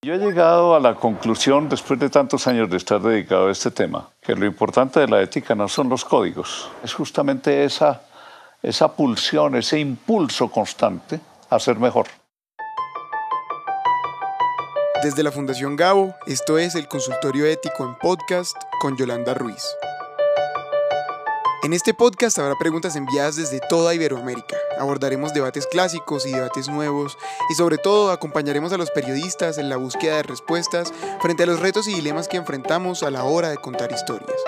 Yo he llegado a la conclusión, después de tantos años de estar dedicado a este tema, que lo importante de la ética no son los códigos, es justamente esa, esa pulsión, ese impulso constante a ser mejor. Desde la Fundación Gabo, esto es el Consultorio Ético en Podcast con Yolanda Ruiz. En este podcast habrá preguntas enviadas desde toda Iberoamérica. Abordaremos debates clásicos y debates nuevos y sobre todo acompañaremos a los periodistas en la búsqueda de respuestas frente a los retos y dilemas que enfrentamos a la hora de contar historias.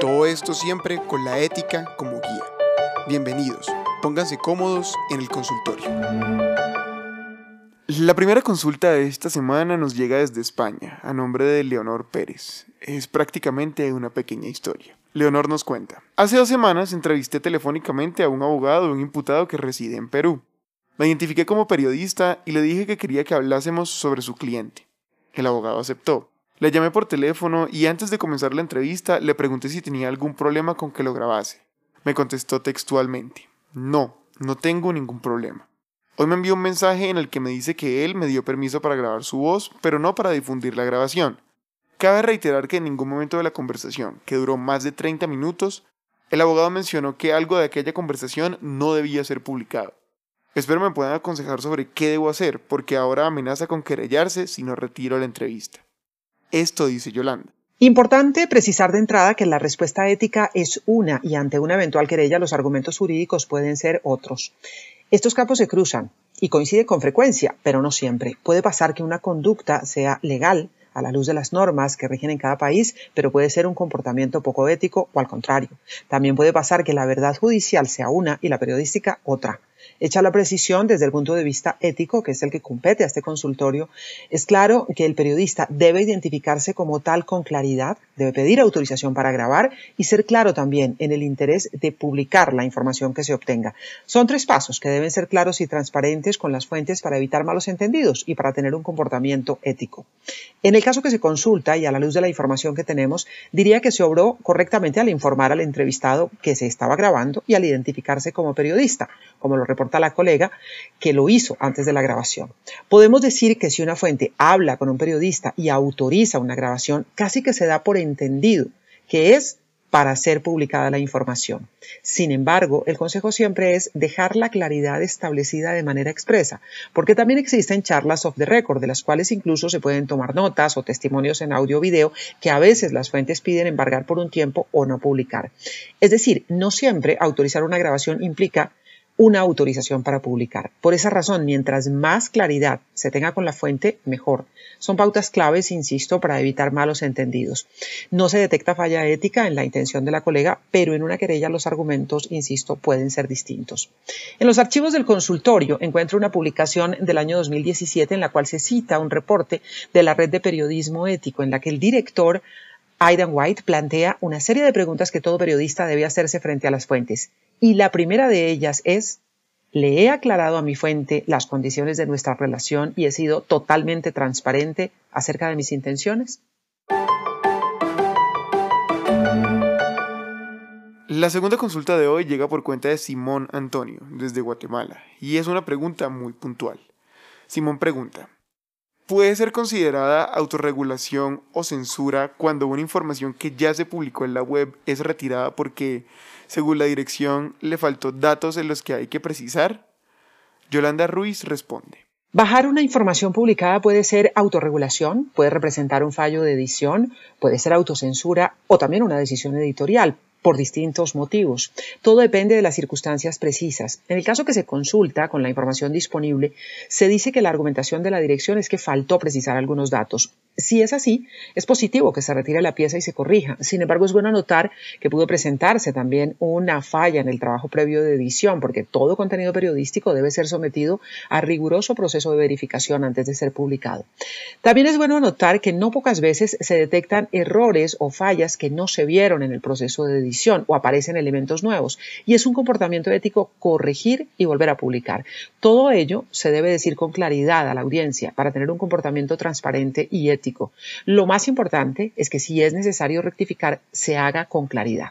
Todo esto siempre con la ética como guía. Bienvenidos, pónganse cómodos en el consultorio. La primera consulta de esta semana nos llega desde España, a nombre de Leonor Pérez. Es prácticamente una pequeña historia. Leonor nos cuenta. Hace dos semanas entrevisté telefónicamente a un abogado de un imputado que reside en Perú. Me identifiqué como periodista y le dije que quería que hablásemos sobre su cliente. El abogado aceptó. Le llamé por teléfono y antes de comenzar la entrevista le pregunté si tenía algún problema con que lo grabase. Me contestó textualmente. No, no tengo ningún problema. Hoy me envió un mensaje en el que me dice que él me dio permiso para grabar su voz, pero no para difundir la grabación. Cabe reiterar que en ningún momento de la conversación, que duró más de 30 minutos, el abogado mencionó que algo de aquella conversación no debía ser publicado. Espero me puedan aconsejar sobre qué debo hacer, porque ahora amenaza con querellarse si no retiro la entrevista. Esto dice Yolanda. Importante precisar de entrada que la respuesta ética es una y ante una eventual querella los argumentos jurídicos pueden ser otros. Estos campos se cruzan y coinciden con frecuencia, pero no siempre. Puede pasar que una conducta sea legal a la luz de las normas que rigen en cada país, pero puede ser un comportamiento poco ético o al contrario. También puede pasar que la verdad judicial sea una y la periodística otra. Hecha la precisión desde el punto de vista ético, que es el que compete a este consultorio, es claro que el periodista debe identificarse como tal con claridad, debe pedir autorización para grabar y ser claro también en el interés de publicar la información que se obtenga. Son tres pasos que deben ser claros y transparentes con las fuentes para evitar malos entendidos y para tener un comportamiento ético. En el caso que se consulta y a la luz de la información que tenemos, diría que se obró correctamente al informar al entrevistado que se estaba grabando y al identificarse como periodista, como lo reporta la colega, que lo hizo antes de la grabación. Podemos decir que si una fuente habla con un periodista y autoriza una grabación, casi que se da por entendido que es para ser publicada la información. Sin embargo, el consejo siempre es dejar la claridad establecida de manera expresa, porque también existen charlas off the record, de las cuales incluso se pueden tomar notas o testimonios en audio o video que a veces las fuentes piden embargar por un tiempo o no publicar. Es decir, no siempre autorizar una grabación implica una autorización para publicar. Por esa razón, mientras más claridad se tenga con la fuente, mejor. Son pautas claves, insisto, para evitar malos entendidos. No se detecta falla ética en la intención de la colega, pero en una querella los argumentos, insisto, pueden ser distintos. En los archivos del consultorio encuentro una publicación del año 2017 en la cual se cita un reporte de la red de periodismo ético en la que el director Aidan White plantea una serie de preguntas que todo periodista debe hacerse frente a las fuentes. Y la primera de ellas es, ¿le he aclarado a mi fuente las condiciones de nuestra relación y he sido totalmente transparente acerca de mis intenciones? La segunda consulta de hoy llega por cuenta de Simón Antonio, desde Guatemala, y es una pregunta muy puntual. Simón pregunta, puede ser considerada autorregulación o censura cuando una información que ya se publicó en la web es retirada porque, según la dirección, le faltó datos en los que hay que precisar? Yolanda Ruiz responde. Bajar una información publicada puede ser autorregulación, puede representar un fallo de edición, puede ser autocensura o también una decisión editorial por distintos motivos. Todo depende de las circunstancias precisas. En el caso que se consulta con la información disponible, se dice que la argumentación de la dirección es que faltó precisar algunos datos. Si es así, es positivo que se retire la pieza y se corrija. Sin embargo, es bueno notar que pudo presentarse también una falla en el trabajo previo de edición, porque todo contenido periodístico debe ser sometido a riguroso proceso de verificación antes de ser publicado. También es bueno notar que no pocas veces se detectan errores o fallas que no se vieron en el proceso de edición o aparecen elementos nuevos, y es un comportamiento ético corregir y volver a publicar. Todo ello se debe decir con claridad a la audiencia para tener un comportamiento transparente y ético Lo más importante es que si es necesario rectificar, se haga con claridad.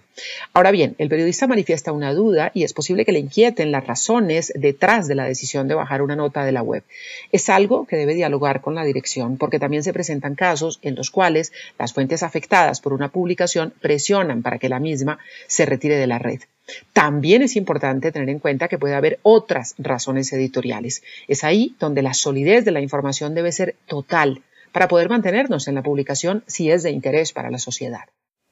Ahora bien, el periodista manifiesta una duda y es posible que le inquieten las razones detrás de la decisión de bajar una nota de la web. Es algo que debe dialogar con la dirección porque también se presentan casos en los cuales las fuentes afectadas por una publicación presionan para que la misma se retire de la red. También es importante tener en cuenta que puede haber otras razones editoriales. Es ahí donde la solidez de la información debe ser total para poder mantenernos en la publicación si es de interés para la sociedad.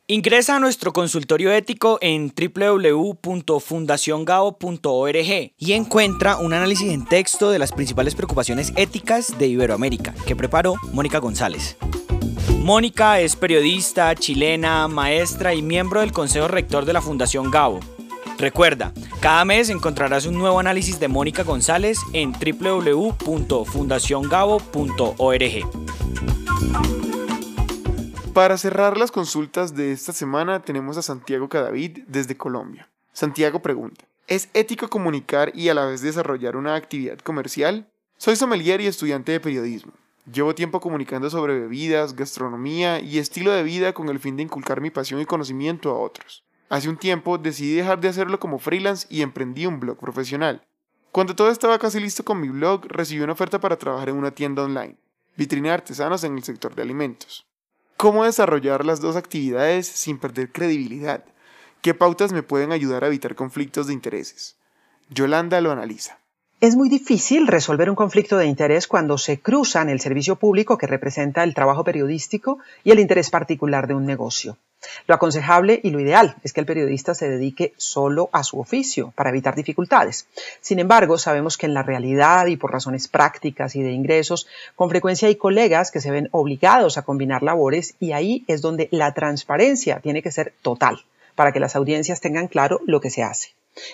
Ingresa a nuestro consultorio ético en www.fundaciongao.org y encuentra un análisis en texto de las principales preocupaciones éticas de Iberoamérica que preparó Mónica González. Mónica es periodista, chilena, maestra y miembro del Consejo Rector de la Fundación Gao. Recuerda, cada mes encontrarás un nuevo análisis de Mónica González en www.fundaciongabo.org. Para cerrar las consultas de esta semana tenemos a Santiago Cadavid desde Colombia. Santiago pregunta, ¿es ético comunicar y a la vez desarrollar una actividad comercial? Soy sommelier y estudiante de periodismo. Llevo tiempo comunicando sobre bebidas, gastronomía y estilo de vida con el fin de inculcar mi pasión y conocimiento a otros. Hace un tiempo decidí dejar de hacerlo como freelance y emprendí un blog profesional. Cuando todo estaba casi listo con mi blog, recibí una oferta para trabajar en una tienda online, vitrina de artesanos en el sector de alimentos. ¿Cómo desarrollar las dos actividades sin perder credibilidad? ¿Qué pautas me pueden ayudar a evitar conflictos de intereses? Yolanda lo analiza. Es muy difícil resolver un conflicto de interés cuando se cruzan el servicio público que representa el trabajo periodístico y el interés particular de un negocio. Lo aconsejable y lo ideal es que el periodista se dedique solo a su oficio para evitar dificultades. Sin embargo, sabemos que en la realidad y por razones prácticas y de ingresos, con frecuencia hay colegas que se ven obligados a combinar labores y ahí es donde la transparencia tiene que ser total para que las audiencias tengan claro lo que se hace.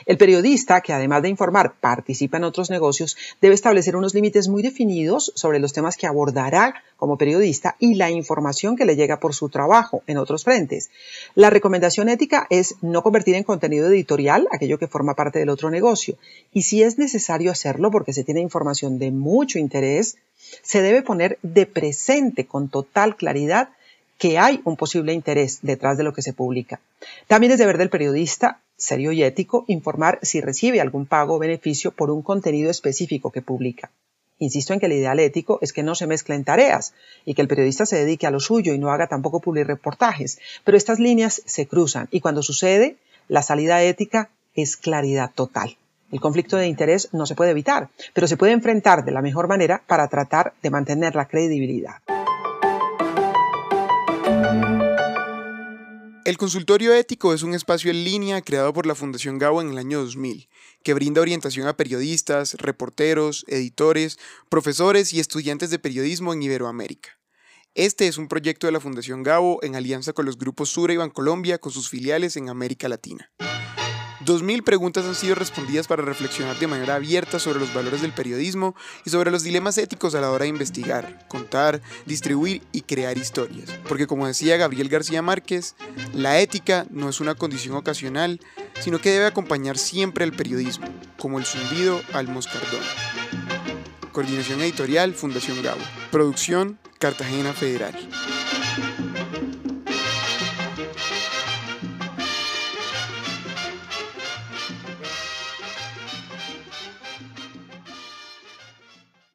El periodista, que además de informar participa en otros negocios, debe establecer unos límites muy definidos sobre los temas que abordará como periodista y la información que le llega por su trabajo en otros frentes. La recomendación ética es no convertir en contenido editorial aquello que forma parte del otro negocio. Y si es necesario hacerlo porque se tiene información de mucho interés, se debe poner de presente con total claridad que hay un posible interés detrás de lo que se publica. También es deber del periodista, serio y ético, informar si recibe algún pago o beneficio por un contenido específico que publica. Insisto en que el ideal ético es que no se mezclen tareas y que el periodista se dedique a lo suyo y no haga tampoco publicar reportajes, pero estas líneas se cruzan y cuando sucede, la salida ética es claridad total. El conflicto de interés no se puede evitar, pero se puede enfrentar de la mejor manera para tratar de mantener la credibilidad. El consultorio ético es un espacio en línea creado por la Fundación Gabo en el año 2000, que brinda orientación a periodistas, reporteros, editores, profesores y estudiantes de periodismo en Iberoamérica. Este es un proyecto de la Fundación Gabo en alianza con los grupos Sura y Bancolombia con sus filiales en América Latina. 2.000 preguntas han sido respondidas para reflexionar de manera abierta sobre los valores del periodismo y sobre los dilemas éticos a la hora de investigar, contar, distribuir y crear historias. Porque como decía Gabriel García Márquez, la ética no es una condición ocasional, sino que debe acompañar siempre al periodismo, como el zumbido al moscardón. Coordinación editorial Fundación Gabo. Producción Cartagena Federal.